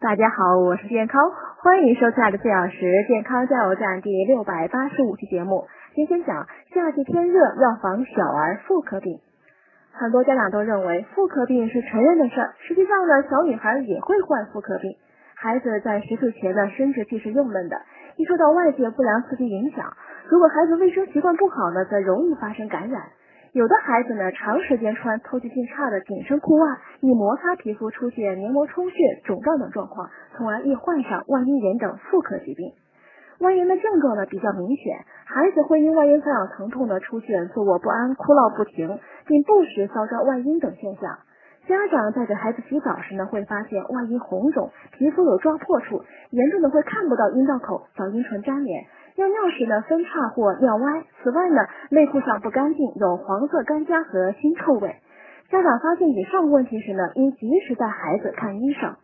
大家好，我是健康，欢迎收看的四小时健康加油站第六百八十五期节目。今天讲夏季天热要防小儿妇科病。很多家长都认为妇科病是成人的事儿，实际上呢，小女孩也会患妇科病。孩子在十岁前的生殖器是幼嫩的，一受到外界不良刺激影响，如果孩子卫生习惯不好呢，则容易发生感染。有的孩子呢，长时间穿透气性差的紧身裤袜，易摩擦皮肤出现黏膜充血、肿胀等状况，从而易患上外阴炎等妇科疾病。外阴的症状呢比较明显，孩子会因外阴瘙痒疼痛呢出现坐卧不安、哭闹不停，并不时搔抓外阴等现象。家长在给孩子洗澡时呢，会发现外阴红肿，皮肤有抓破处，严重的会看不到阴道口，小阴唇粘连。尿尿时呢分叉或尿歪，此外呢内裤上不干净，有黄色干痂和腥臭味。家长发现以上问题时呢，应及时带孩子看医生。